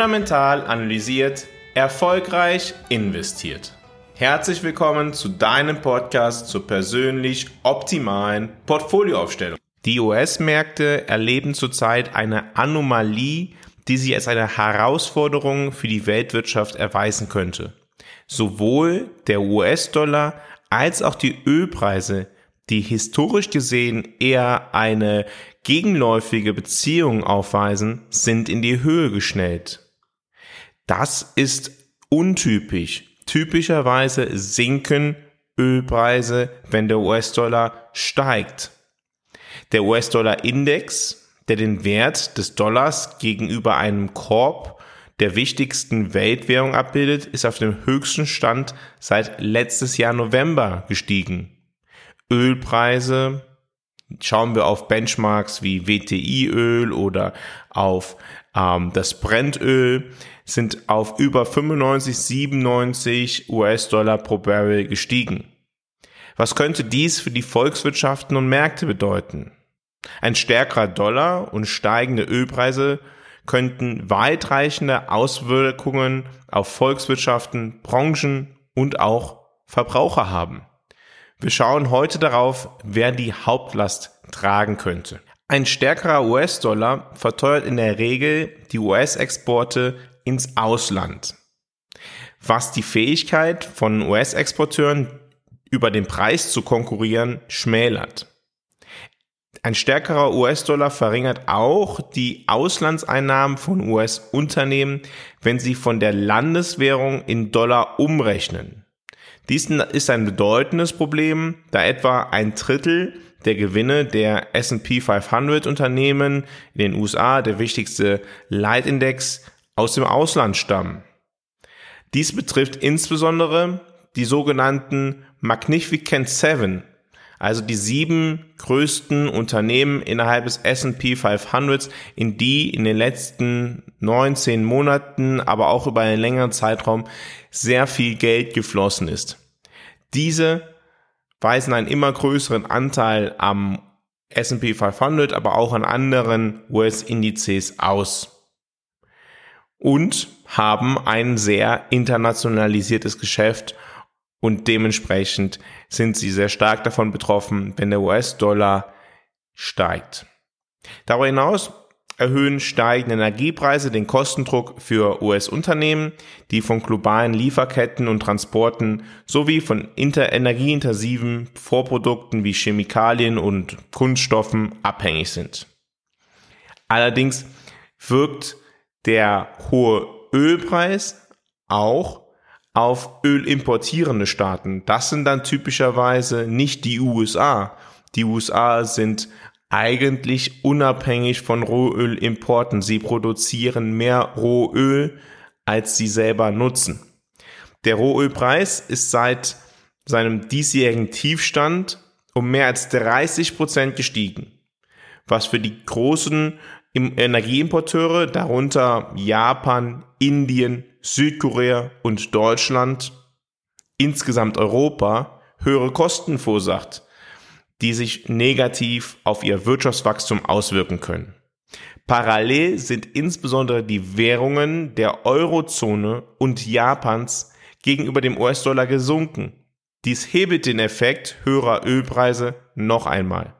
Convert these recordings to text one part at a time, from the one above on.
Fundamental analysiert, erfolgreich investiert. Herzlich willkommen zu deinem Podcast zur persönlich optimalen Portfolioaufstellung. Die US-Märkte erleben zurzeit eine Anomalie, die sich als eine Herausforderung für die Weltwirtschaft erweisen könnte. Sowohl der US-Dollar als auch die Ölpreise, die historisch gesehen eher eine gegenläufige Beziehung aufweisen, sind in die Höhe geschnellt. Das ist untypisch. Typischerweise sinken Ölpreise, wenn der US-Dollar steigt. Der US-Dollar-Index, der den Wert des Dollars gegenüber einem Korb der wichtigsten Weltwährung abbildet, ist auf dem höchsten Stand seit letztes Jahr November gestiegen. Ölpreise, schauen wir auf Benchmarks wie WTI-Öl oder auf das Brennöl, sind auf über 95, 97 US-Dollar pro Barrel gestiegen. Was könnte dies für die Volkswirtschaften und Märkte bedeuten? Ein stärkerer Dollar und steigende Ölpreise könnten weitreichende Auswirkungen auf Volkswirtschaften, Branchen und auch Verbraucher haben. Wir schauen heute darauf, wer die Hauptlast tragen könnte. Ein stärkerer US-Dollar verteuert in der Regel die US-Exporte ins Ausland, was die Fähigkeit von US-Exporteuren über den Preis zu konkurrieren schmälert. Ein stärkerer US-Dollar verringert auch die Auslandseinnahmen von US-Unternehmen, wenn sie von der Landeswährung in Dollar umrechnen. Dies ist ein bedeutendes Problem, da etwa ein Drittel der Gewinne der S&P 500 Unternehmen in den USA, der wichtigste Leitindex, aus dem Ausland stammen. Dies betrifft insbesondere die sogenannten Magnificent Seven, also die sieben größten Unternehmen innerhalb des S&P 500, in die in den letzten 19 Monaten, aber auch über einen längeren Zeitraum sehr viel Geld geflossen ist. Diese weisen einen immer größeren Anteil am S&P 500, aber auch an anderen US-Indizes aus und haben ein sehr internationalisiertes Geschäft und dementsprechend sind sie sehr stark davon betroffen, wenn der US-Dollar steigt. Darüber hinaus erhöhen steigende Energiepreise den Kostendruck für US-Unternehmen, die von globalen Lieferketten und Transporten sowie von energieintensiven Vorprodukten wie Chemikalien und Kunststoffen abhängig sind. Allerdings wirkt der hohe Ölpreis auch auf ölimportierende Staaten. Das sind dann typischerweise nicht die USA. Die USA sind eigentlich unabhängig von Rohölimporten. Sie produzieren mehr Rohöl, als sie selber nutzen. Der Rohölpreis ist seit seinem diesjährigen Tiefstand um mehr als 30 Prozent gestiegen, was für die großen Energieimporteure, darunter Japan, Indien, Südkorea und Deutschland, insgesamt Europa, höhere Kosten verursacht die sich negativ auf ihr Wirtschaftswachstum auswirken können. Parallel sind insbesondere die Währungen der Eurozone und Japans gegenüber dem US-Dollar gesunken. Dies hebelt den Effekt höherer Ölpreise noch einmal.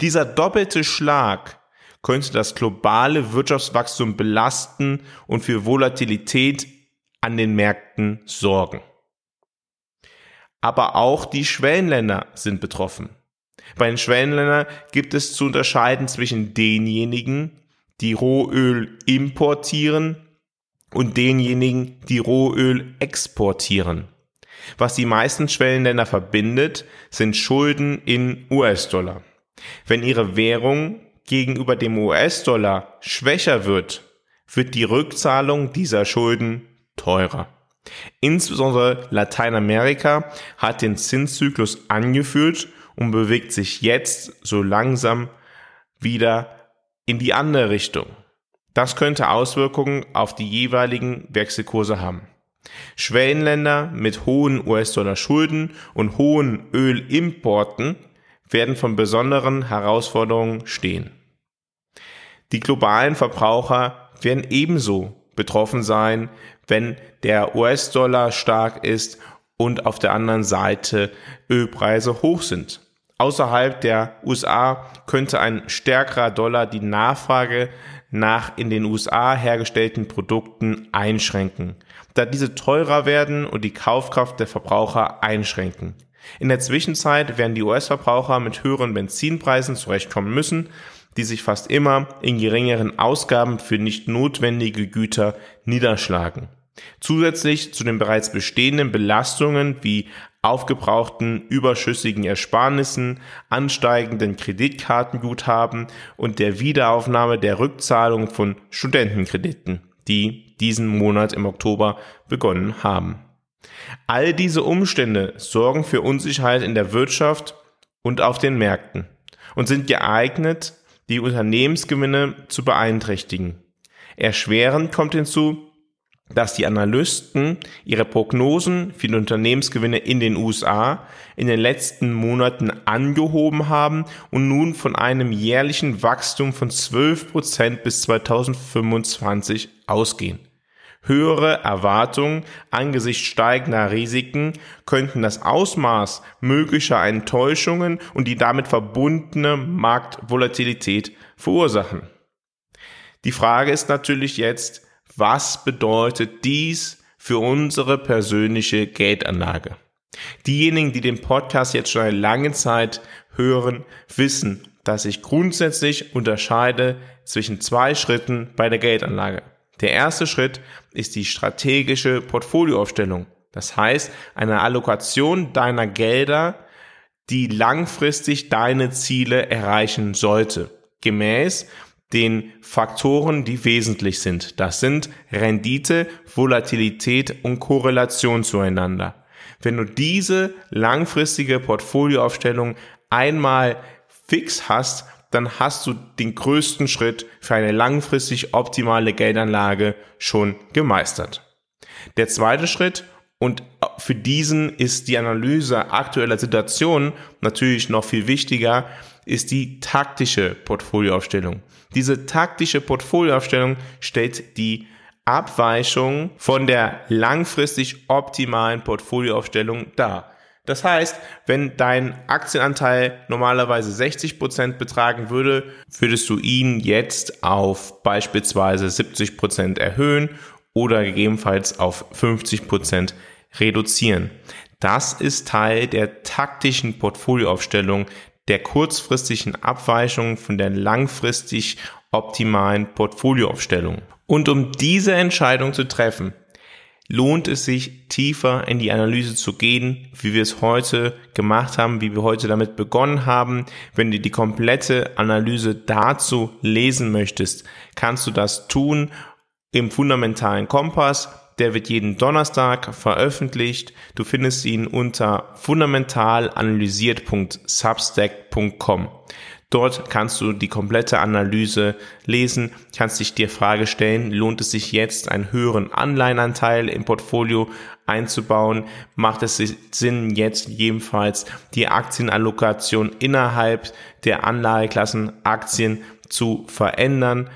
Dieser doppelte Schlag könnte das globale Wirtschaftswachstum belasten und für Volatilität an den Märkten sorgen. Aber auch die Schwellenländer sind betroffen. Bei den Schwellenländern gibt es zu unterscheiden zwischen denjenigen, die Rohöl importieren und denjenigen, die Rohöl exportieren. Was die meisten Schwellenländer verbindet, sind Schulden in US-Dollar. Wenn ihre Währung gegenüber dem US-Dollar schwächer wird, wird die Rückzahlung dieser Schulden teurer. Insbesondere Lateinamerika hat den Zinszyklus angeführt und bewegt sich jetzt so langsam wieder in die andere Richtung. Das könnte Auswirkungen auf die jeweiligen Wechselkurse haben. Schwellenländer mit hohen US-Dollar-Schulden und hohen Ölimporten werden von besonderen Herausforderungen stehen. Die globalen Verbraucher werden ebenso betroffen sein, wenn der US-Dollar stark ist und auf der anderen Seite Ölpreise hoch sind. Außerhalb der USA könnte ein stärkerer Dollar die Nachfrage nach in den USA hergestellten Produkten einschränken, da diese teurer werden und die Kaufkraft der Verbraucher einschränken. In der Zwischenzeit werden die US-Verbraucher mit höheren Benzinpreisen zurechtkommen müssen, die sich fast immer in geringeren Ausgaben für nicht notwendige Güter niederschlagen. Zusätzlich zu den bereits bestehenden Belastungen wie aufgebrauchten überschüssigen Ersparnissen, ansteigenden Kreditkartenguthaben und der Wiederaufnahme der Rückzahlung von Studentenkrediten, die diesen Monat im Oktober begonnen haben. All diese Umstände sorgen für Unsicherheit in der Wirtschaft und auf den Märkten und sind geeignet, die Unternehmensgewinne zu beeinträchtigen. Erschwerend kommt hinzu, dass die Analysten ihre Prognosen für die Unternehmensgewinne in den USA in den letzten Monaten angehoben haben und nun von einem jährlichen Wachstum von 12 Prozent bis 2025 ausgehen. Höhere Erwartungen angesichts steigender Risiken könnten das Ausmaß möglicher Enttäuschungen und die damit verbundene Marktvolatilität verursachen. Die Frage ist natürlich jetzt, was bedeutet dies für unsere persönliche Geldanlage? Diejenigen, die den Podcast jetzt schon eine lange Zeit hören, wissen, dass ich grundsätzlich unterscheide zwischen zwei Schritten bei der Geldanlage. Der erste Schritt ist die strategische Portfolioaufstellung. Das heißt, eine Allokation deiner Gelder, die langfristig deine Ziele erreichen sollte. Gemäß den Faktoren, die wesentlich sind. Das sind Rendite, Volatilität und Korrelation zueinander. Wenn du diese langfristige Portfolioaufstellung einmal fix hast, dann hast du den größten Schritt für eine langfristig optimale Geldanlage schon gemeistert. Der zweite Schritt und für diesen ist die Analyse aktueller Situationen natürlich noch viel wichtiger, ist die taktische Portfolioaufstellung. Diese taktische Portfolioaufstellung stellt die Abweichung von der langfristig optimalen Portfolioaufstellung dar. Das heißt, wenn dein Aktienanteil normalerweise 60 Prozent betragen würde, würdest du ihn jetzt auf beispielsweise 70 Prozent erhöhen oder gegebenenfalls auf 50 Prozent reduzieren. Das ist Teil der taktischen Portfolioaufstellung, der kurzfristigen Abweichung von der langfristig optimalen Portfolioaufstellung. Und um diese Entscheidung zu treffen, lohnt es sich tiefer in die Analyse zu gehen, wie wir es heute gemacht haben, wie wir heute damit begonnen haben. Wenn du die komplette Analyse dazu lesen möchtest, kannst du das tun im fundamentalen Kompass. Der wird jeden Donnerstag veröffentlicht. Du findest ihn unter fundamentalanalysiert.substack.com. Dort kannst du die komplette Analyse lesen, kannst dich dir Frage stellen, lohnt es sich jetzt einen höheren Anleihenanteil im Portfolio einzubauen? Macht es Sinn, jetzt jedenfalls die Aktienallokation innerhalb der Anlageklassen Aktien zu verändern?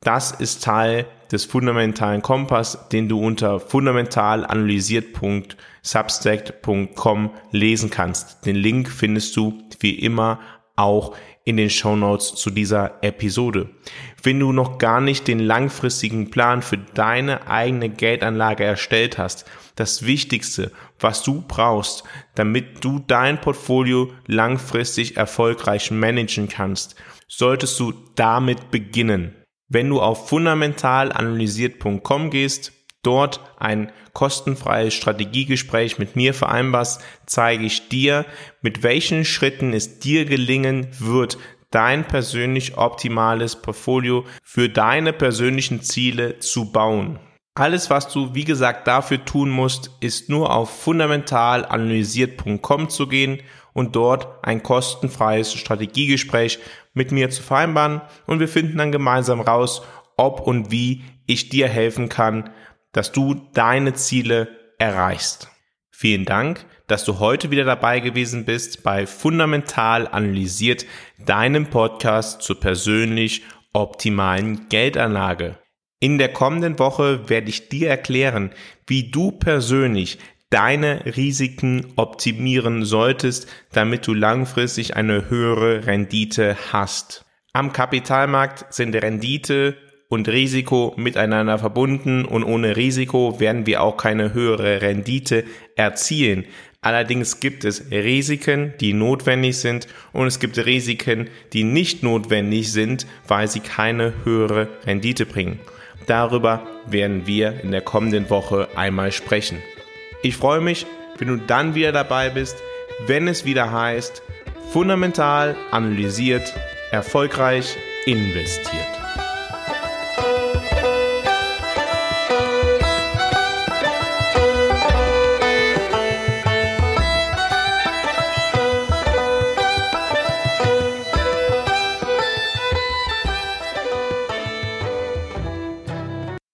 Das ist Teil des fundamentalen Kompass, den du unter fundamentalanalysiert.substack.com lesen kannst. Den Link findest du wie immer auch in den Show Notes zu dieser Episode. Wenn du noch gar nicht den langfristigen Plan für deine eigene Geldanlage erstellt hast, das Wichtigste, was du brauchst, damit du dein Portfolio langfristig erfolgreich managen kannst, solltest du damit beginnen. Wenn du auf fundamentalanalysiert.com gehst, dort ein kostenfreies Strategiegespräch mit mir vereinbarst, zeige ich dir, mit welchen Schritten es dir gelingen wird, dein persönlich optimales Portfolio für deine persönlichen Ziele zu bauen. Alles, was du, wie gesagt, dafür tun musst, ist nur auf fundamentalanalysiert.com zu gehen und dort ein kostenfreies Strategiegespräch mit mir zu vereinbaren und wir finden dann gemeinsam raus, ob und wie ich dir helfen kann, dass du deine Ziele erreichst. Vielen Dank, dass du heute wieder dabei gewesen bist bei Fundamental analysiert, deinem Podcast zur persönlich optimalen Geldanlage. In der kommenden Woche werde ich dir erklären, wie du persönlich deine Risiken optimieren solltest, damit du langfristig eine höhere Rendite hast. Am Kapitalmarkt sind Rendite und Risiko miteinander verbunden und ohne Risiko werden wir auch keine höhere Rendite erzielen. Allerdings gibt es Risiken, die notwendig sind und es gibt Risiken, die nicht notwendig sind, weil sie keine höhere Rendite bringen. Darüber werden wir in der kommenden Woche einmal sprechen. Ich freue mich, wenn du dann wieder dabei bist, wenn es wieder heißt, fundamental analysiert, erfolgreich investiert.